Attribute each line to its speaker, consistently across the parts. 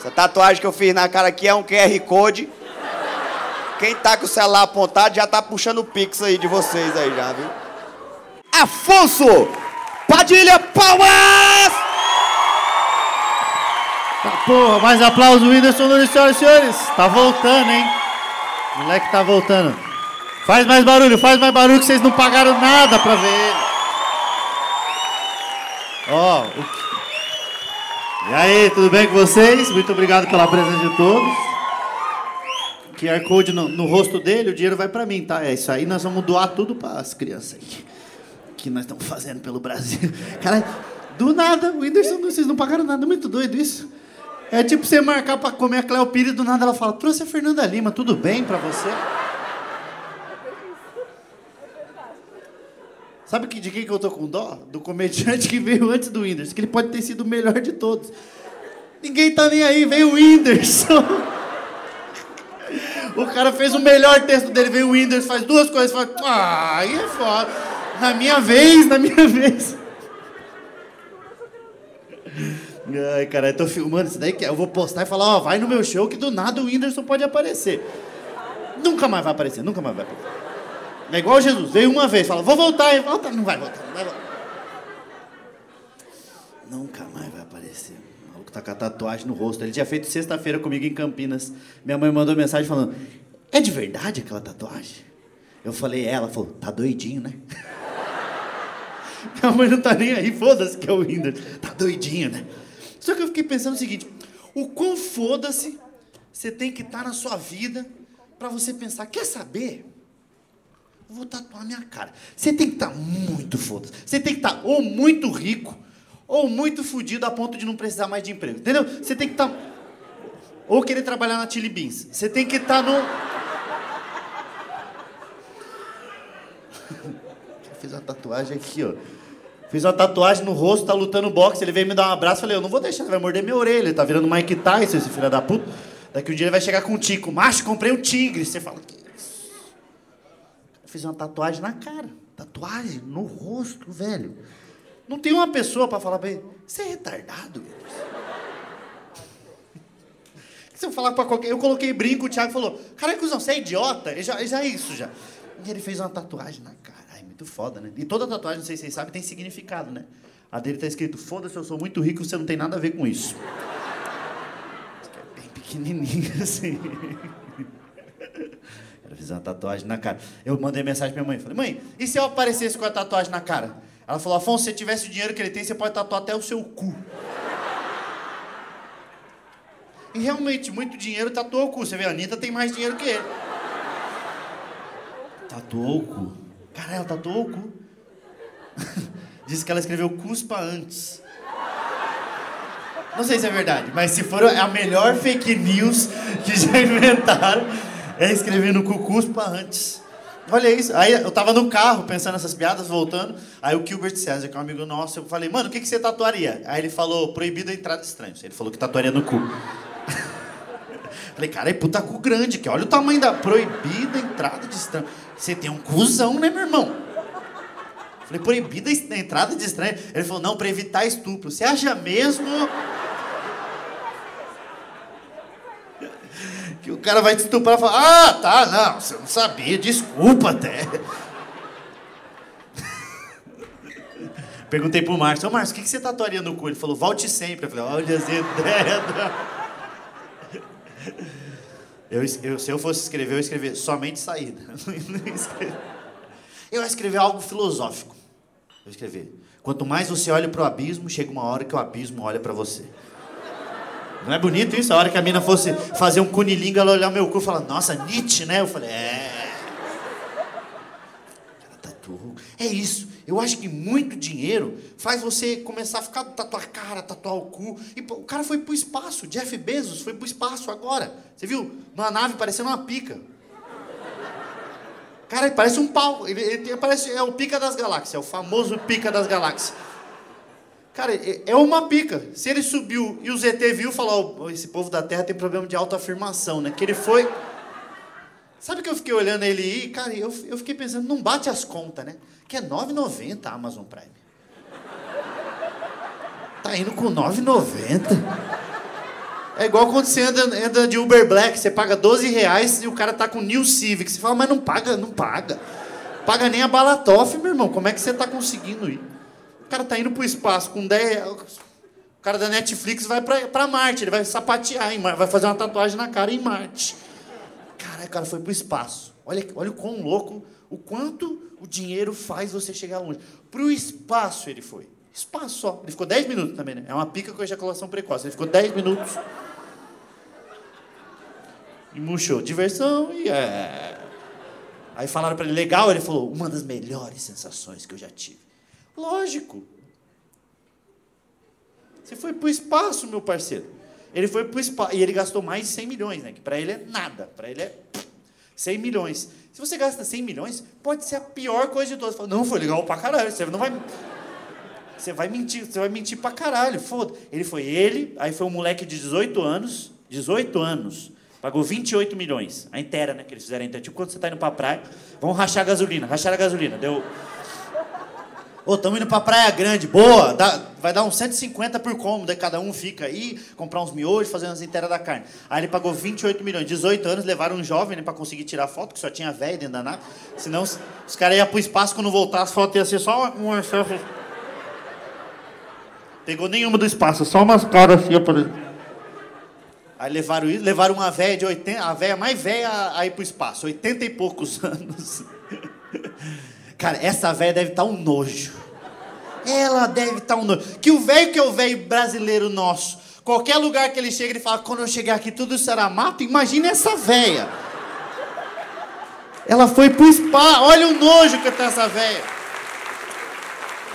Speaker 1: Essa tatuagem que eu fiz na cara aqui é um QR Code. Quem tá com o celular apontado já tá puxando o pix aí de vocês aí já, viu? Afonso Padilha Palmas!
Speaker 2: Tá, porra, mais aplausos, Whindersson Nunes, senhoras e senhores. Tá voltando, hein? O moleque tá voltando. Faz mais barulho, faz mais barulho que vocês não pagaram nada pra ver ele. Ó, o... E aí, tudo bem com vocês? Muito obrigado pela presença de todos. QR Code no, no rosto dele, o dinheiro vai pra mim, tá? É isso aí, nós vamos doar tudo para as crianças aí. Que nós estamos fazendo pelo Brasil. Cara, do nada, o Whindersson, vocês não pagaram nada, muito doido isso. É tipo você marcar pra comer a Cleo Pires e do nada ela fala, trouxe a Fernanda Lima, tudo bem pra você? Sabe que, de quem que eu tô com dó? Do comediante que veio antes do Whindersson, que ele pode ter sido o melhor de todos. Ninguém tá nem aí, veio o Whindersson. O cara fez o melhor texto dele, veio o Whindersson, faz duas coisas, fala, ah, aí é foda. Na minha vez, na minha vez. Ai, cara, eu tô filmando isso daí, que eu vou postar e falar, ó, vai no meu show que do nada o Whindersson pode aparecer. Nunca mais vai aparecer, nunca mais vai aparecer. É igual Jesus, veio uma vez, fala, vou voltar, e volta, não vai voltar, não vai voltar. Nunca mais vai aparecer. O maluco tá com a tatuagem no rosto. Ele tinha feito sexta-feira comigo em Campinas. Minha mãe mandou mensagem falando, é de verdade aquela tatuagem? Eu falei, é, ela falou, tá doidinho, né? Minha mãe não tá nem aí, foda-se que é o Whindersson. Tá doidinho, né? Só que eu fiquei pensando o seguinte: o quão foda-se você tem que estar na sua vida para você pensar, quer saber? Vou tatuar minha cara. Você tem que estar muito foda-se. Você tem que estar ou muito rico ou muito fudido a ponto de não precisar mais de emprego. Entendeu? Você tem que estar. Ou querer trabalhar na Chili Beans. Você tem que estar no. Fiz uma tatuagem aqui, ó. Fiz uma tatuagem no rosto, tá lutando boxe, ele veio me dar um abraço, falei, eu não vou deixar, ele vai morder minha orelha, ele tá virando Mike Tyson, esse filho da puta. Daqui um dia ele vai chegar com um tico, macho, comprei um tigre. Você fala, que fiz uma tatuagem na cara, tatuagem no rosto, velho. Não tem uma pessoa para falar pra ele, você é retardado, Se eu falar pra qualquer. Eu coloquei brinco, o Thiago falou, cara, cuzão, você é idiota? E já, já é isso já. E ele fez uma tatuagem na cara muito foda, né? E toda tatuagem, não sei se vocês sabem, tem significado, né? A dele tá escrito, foda-se, eu sou muito rico, você não tem nada a ver com isso. É bem pequenininho, assim. Ela fez uma tatuagem na cara. Eu mandei mensagem pra minha mãe, falei, mãe, e se eu aparecesse com a tatuagem na cara? Ela falou, Afonso, se você tivesse o dinheiro que ele tem, você pode tatuar até o seu cu. E realmente, muito dinheiro tatuou o cu. Você vê, a Anitta tem mais dinheiro que ele. Tatuou o cu. Cara, ela tatuou o cu. Disse que ela escreveu cuspa antes. Não sei se é verdade, mas se for a melhor fake news que já inventaram, é escrever no cu cuspa antes. Olha isso. Aí eu tava no carro pensando nessas piadas, voltando. Aí o Gilbert César, que é um amigo nosso, eu falei, mano, o que, que você tatuaria? Aí ele falou, proibido a entrada de estranhos. Ele falou que tatuaria no cu. falei, cara, é puta cu grande, que olha o tamanho da proibida entrada de estranhos. Você tem um cuzão, né, meu irmão? Falei, proibida a entrada de estranho. Ele falou, não, para evitar estupro. Você acha mesmo que o cara vai te estuprar e falar, ah, tá, não, você não sabia, desculpa até. Perguntei pro Márcio, ô Márcio, o que, que você tatuaria no cu? Ele falou, volte sempre. Eu falei, olha as ideias. Eu, eu, se eu fosse escrever, eu ia escrever somente saída. Eu ia escrever algo filosófico. Eu ia escrever. Quanto mais você olha para o abismo, chega uma hora que o abismo olha para você. Não é bonito isso? A hora que a mina fosse fazer um cunilingo, ela olhar meu cu e falar, nossa, Nietzsche, né? Eu falei, é. Ela tatuou. É isso. Eu acho que muito dinheiro faz você começar a ficar tatuar a cara, tatuar o cu. E o cara foi pro espaço. Jeff Bezos foi pro espaço agora. Você viu? Numa nave parecendo uma pica. Cara, ele parece um pau. Ele, ele parece, é o pica das galáxias, é o famoso pica das galáxias. Cara, é, é uma pica. Se ele subiu e o ZT viu, falou: oh, esse povo da Terra tem problema de autoafirmação, né? Que ele foi. Sabe que eu fiquei olhando ele aí, cara, eu, eu fiquei pensando, não bate as contas, né? Que é 9,90 a Amazon Prime. Tá indo com 9,90. É igual quando você anda, anda de Uber Black, você paga 12 reais e o cara tá com New Civic. Você fala, mas não paga, não paga. Paga nem a Balatoff, meu irmão. Como é que você tá conseguindo ir? Cara tá indo pro espaço com 10 reais. O cara da Netflix vai pra, pra Marte, ele vai sapatear em Marte, vai fazer uma tatuagem na cara em Marte. Caralho, o cara foi pro espaço. Olha, olha o quão louco, o quanto o dinheiro faz você chegar longe. Pro espaço ele foi. Espaço só. Ele ficou 10 minutos também, né? É uma pica com ejaculação precoce. Ele ficou 10 minutos. E murchou. Diversão e é. Aí falaram para ele, legal? Ele falou, uma das melhores sensações que eu já tive. Lógico. Você foi pro espaço, meu parceiro. Ele foi pro espaço. E ele gastou mais de 100 milhões, né? Que para ele é nada. Para ele é 100 milhões. Se você gasta 100 milhões, pode ser a pior coisa de todas. Fala, não, foi legal pra caralho. Você não vai. Você vai mentir, você vai mentir pra caralho. Foda. Ele foi ele, aí foi um moleque de 18 anos. 18 anos. Pagou 28 milhões. A inteira, né? Que eles fizeram a inteira. Tipo, quando você tá indo pra praia, vamos rachar a gasolina. Rachar a gasolina. Deu. Ô, estamos indo pra Praia Grande, boa, dá, vai dar uns 150 por cômodo, aí cada um fica aí, comprar uns miojos, fazer umas inteiras da carne. Aí ele pagou 28 milhões, 18 anos, levaram um jovem né, pra conseguir tirar foto, que só tinha velho dentro da nave, senão os, os caras iam pro espaço, quando voltar as fotos iam ser só uma... Pegou nenhuma do espaço, só umas caras assim, aparecendo. Aí levaram isso, levaram uma velha de 80, a velha mais velha a ir pro espaço, 80 e poucos anos. Cara, essa velha deve estar tá um nojo. Ela deve estar tá um nojo. Que o velho que é o velho brasileiro nosso. Qualquer lugar que ele chega, ele fala: quando eu chegar aqui tudo será mato. Imagina essa velha. Ela foi pro spa. Olha o nojo que tá essa velha.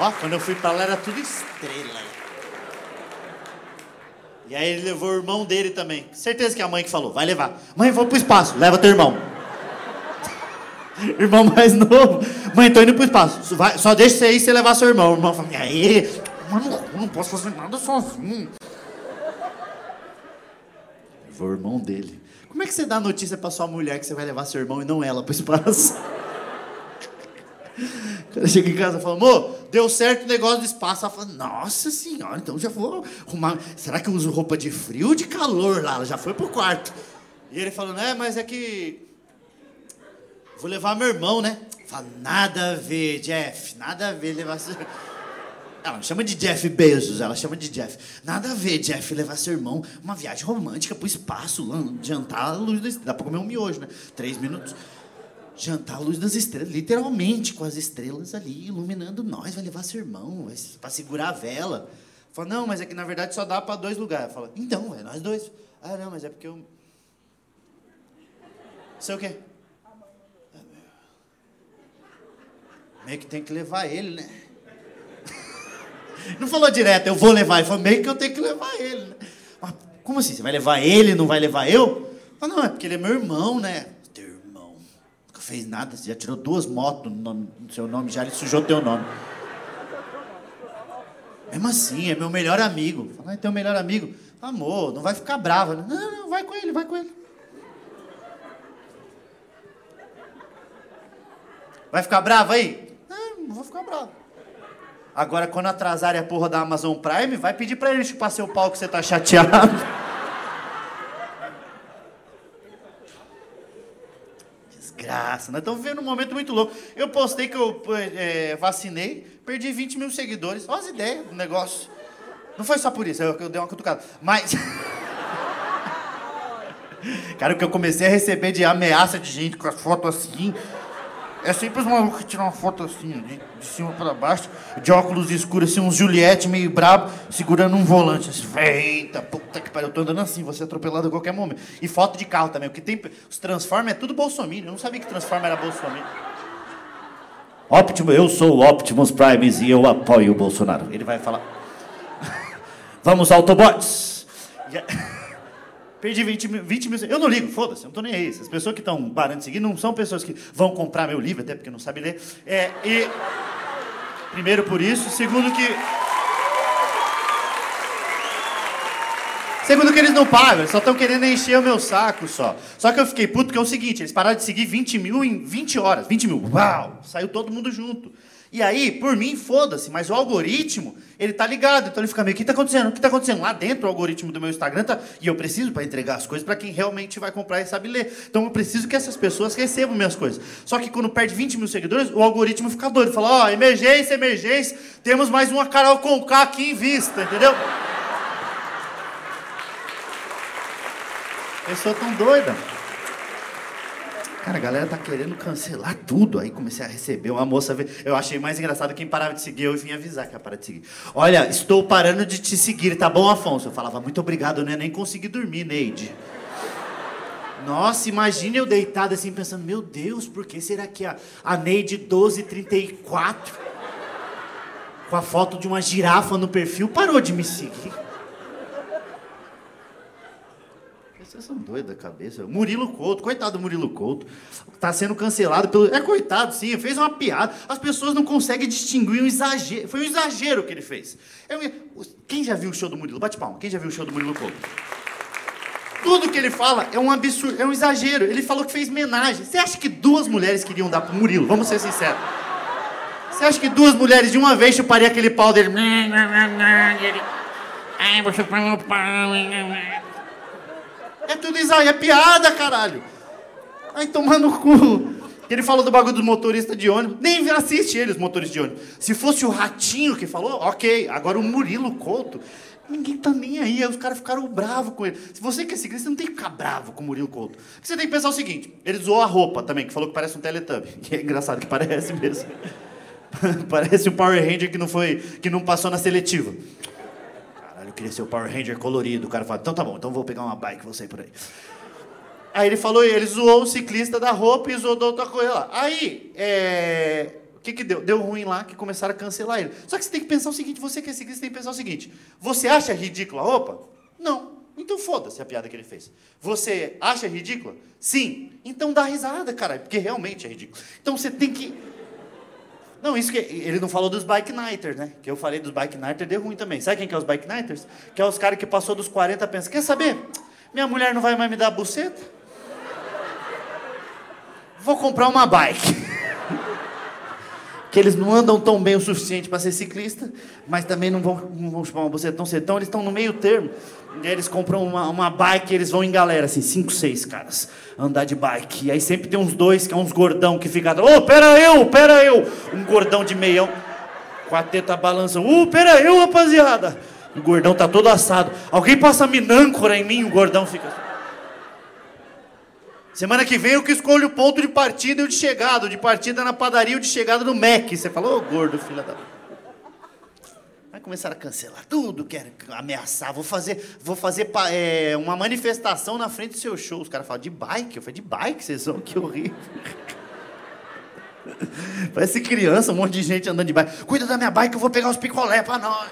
Speaker 2: Ó, quando eu fui pra lá era tudo estrela. E aí ele levou o irmão dele também. Certeza que é a mãe que falou: vai levar. Mãe, vou pro espaço, leva teu irmão. irmão mais novo. Mãe, tô indo pro espaço. Vai, só deixa você aí você levar seu irmão. O irmão fala, e aí? Mano, eu não posso fazer nada sozinho. Levou o irmão dele. Como é que você dá notícia pra sua mulher que você vai levar seu irmão e não ela pro espaço? Cara chega em casa e fala, amor, deu certo o negócio do espaço. Ela fala, nossa senhora, então já vou arrumar. Será que eu uso roupa de frio ou de calor lá? Ela já foi pro quarto. E ele falou, né, mas é que Vou levar meu irmão, né? Fala, nada a ver, Jeff, nada a ver levar seu... Ela não chama de Jeff Bezos, ela chama de Jeff. Nada a ver, Jeff, levar seu irmão uma viagem romântica pro espaço, jantar à luz estrelas. Dá pra comer um miojo, né? Três minutos. Jantar à luz das estrelas, literalmente, com as estrelas ali iluminando nós. Vai levar seu irmão, vai, pra segurar a vela. Fala, não, mas é que na verdade só dá pra dois lugares. Fala, então, é nós dois. Ah, não, mas é porque eu. Sei o quê? Meio que tem que levar ele, né? Não falou direto, eu vou levar. Ele falou, meio que eu tenho que levar ele, né? Mas como assim? Você vai levar ele não vai levar eu? Falei, não, é porque ele é meu irmão, né? Teu irmão. Nunca fez nada, você já tirou duas motos no, nome, no seu nome, já ele sujou teu nome. Mesmo assim, é meu melhor amigo. Falei, ah, teu melhor amigo. Amor, não vai ficar brava. Né? Não, não, vai com ele, vai com ele. Vai ficar brava aí? não vou ficar bravo. Agora, quando atrasarem a porra da Amazon Prime, vai pedir pra ele chupar seu pau que você tá chateado. Desgraça, nós estamos vivendo um momento muito louco. Eu postei que eu é, vacinei, perdi 20 mil seguidores. Olha as ideias do negócio. Não foi só por isso, eu, eu dei uma cutucada. Mas. Cara, o que eu comecei a receber de ameaça de gente com as fotos assim. É sempre os malucos que tiram uma foto assim, de, de cima para baixo, de óculos escuros, assim, uns Juliette meio brabo, segurando um volante. Assim, Eita, puta que pariu, eu tô andando assim, vou ser atropelado a qualquer momento. E foto de carro também, o que tem. Os Transformers é tudo Bolsonaro. Eu não sabia que Transformer era Bolsonaro. Optimus, eu sou o Optimus Primes e eu apoio o Bolsonaro. Ele vai falar. Vamos, Autobots! Perdi 20 mil, 20 mil. Eu não ligo, foda-se, eu não tô nem aí. As pessoas que estão parando de seguir não são pessoas que vão comprar meu livro, até porque não sabem ler. É, e. Primeiro por isso. Segundo que. Segundo que eles não pagam, eles só estão querendo encher o meu saco só. Só que eu fiquei puto porque é o seguinte, eles pararam de seguir 20 mil em 20 horas. 20 mil, uau! Saiu todo mundo junto. E aí, por mim, foda-se, mas o algoritmo, ele tá ligado. Então ele fica meio, o que tá acontecendo? O que tá acontecendo? Lá dentro, o algoritmo do meu Instagram tá. E eu preciso para entregar as coisas para quem realmente vai comprar e sabe ler. Então eu preciso que essas pessoas recebam minhas coisas. Só que quando perde 20 mil seguidores, o algoritmo fica doido. Fala, ó, oh, emergência, emergência, temos mais uma Carol Conká aqui em vista, entendeu? Pessoa tão doida. Cara, a galera tá querendo cancelar tudo. Aí comecei a receber uma moça. Eu achei mais engraçado quem parava de seguir. Eu vim avisar que ia parar de seguir. Olha, estou parando de te seguir, tá bom, Afonso? Eu falava, muito obrigado, né? Nem consegui dormir, Neide. Nossa, imagine eu deitado assim, pensando, meu Deus, por que será que a, a Neide 1234, com a foto de uma girafa no perfil, parou de me seguir? Vocês são doidos da cabeça. Murilo Couto, coitado do Murilo Couto, está sendo cancelado pelo. É coitado, sim, fez uma piada. As pessoas não conseguem distinguir um exagero. Foi um exagero que ele fez. Eu... Quem já viu o show do Murilo? Bate palma. Quem já viu o show do Murilo Couto? Tudo que ele fala é um absurdo, é um exagero. Ele falou que fez homenagem. Você acha que duas mulheres queriam dar pro Murilo? Vamos ser sinceros. Você acha que duas mulheres de uma vez chupariam aquele pau dele? Ai, vou chupar meu pau. É tudo isso aí, é piada, caralho. Aí tomando cu. Ele falou do bagulho dos motoristas de ônibus. Nem assiste ele, os motoristas de ônibus. Se fosse o Ratinho que falou, ok. Agora o Murilo Couto, ninguém tá nem aí. Aí os caras ficaram bravos com ele. Se você quer seguir, você não tem que ficar bravo com o Murilo Couto. Você tem que pensar o seguinte: ele zoou a roupa também, que falou que parece um Teletubby. Que é engraçado que parece mesmo. parece um Power Ranger que não foi, que não passou na seletiva queria ser o Power Ranger colorido. O cara fala, então tá bom, então vou pegar uma bike, vou sair por aí. Aí ele falou, ele zoou o ciclista da roupa e zoou da outra coisa lá. Aí, é... o que que deu? Deu ruim lá, que começaram a cancelar ele. Só que você tem que pensar o seguinte, você que é ciclista tem que pensar o seguinte, você acha ridícula a roupa? Não. Então foda-se a piada que ele fez. Você acha ridícula? Sim. Então dá risada, cara, porque realmente é ridículo. Então você tem que não, isso que ele não falou dos bike nighters, né? Que eu falei dos bike nighters, deu ruim também. Sabe quem que é os bike nighters? Que é os caras que passou dos 40 pensa, quer saber? Minha mulher não vai mais me dar buceta? Vou comprar uma bike. que eles não andam tão bem o suficiente para ser ciclista, mas também não vão, não vão chupar uma buceta tão cedo. Então eles estão no meio termo. E aí eles compram uma, uma bike e eles vão em galera, assim, cinco, seis caras, andar de bike. E aí sempre tem uns dois, que é uns gordão que fica, ô, oh, pera eu, pera eu. Um gordão de meião, com a teta balançando, ô, oh, pera eu, rapaziada. O gordão tá todo assado. Alguém passa minâncora em mim, o gordão fica assim. Semana que vem eu que escolho o ponto de partida e o de chegada. O de partida na padaria e o de chegada no Mac. Você falou, ô, gordo, filha da... Aí começaram a cancelar tudo, querem ameaçar. Vou fazer, vou fazer é, uma manifestação na frente do seu show. Os caras falam, de bike? Eu falei, de bike? Vocês são? Que horrível. Parece criança, um monte de gente andando de bike. Cuida da minha bike, eu vou pegar os picolé pra nós.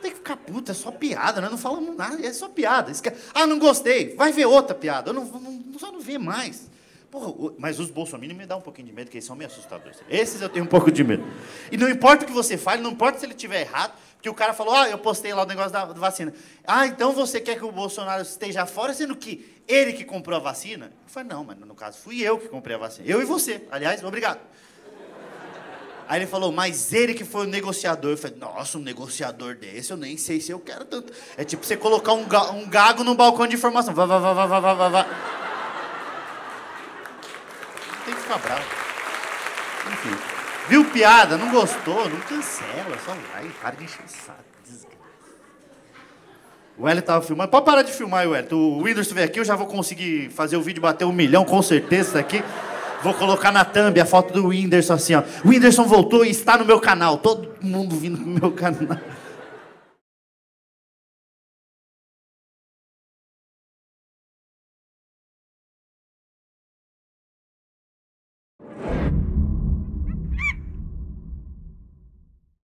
Speaker 2: Tem que ficar puta, é só piada, né? Não falamos nada, é só piada. Ah, não gostei, vai ver outra piada. Eu não, não, só não vê mais. Porra, mas os bolsominions me dá um pouquinho de medo, porque eles são meio assustadores. Esses eu tenho um pouco de medo. E não importa o que você fale, não importa se ele estiver errado, porque o cara falou, ah, eu postei lá o negócio da vacina. Ah, então você quer que o Bolsonaro esteja fora, sendo que ele que comprou a vacina? Eu falei, não, mas no caso fui eu que comprei a vacina. Eu e você, aliás, obrigado. Aí ele falou, mas ele que foi o negociador. Eu falei, nossa, um negociador desse, eu nem sei se eu quero tanto. É tipo você colocar um, um gago no balcão de informação. Vá, vá, vá, vá, vá, vá, vá tem que ficar bravo. Enfim. Viu piada? Não gostou? Não cancela, só vai. Para de encher o saco. O Hélio tava filmando. Pode parar de filmar, Hélio. O Whindersson vem aqui, eu já vou conseguir fazer o vídeo bater um milhão, com certeza, isso aqui. Vou colocar na thumb a foto do Whindersson assim, ó. O Whindersson voltou e está no meu canal. Todo mundo vindo no meu canal.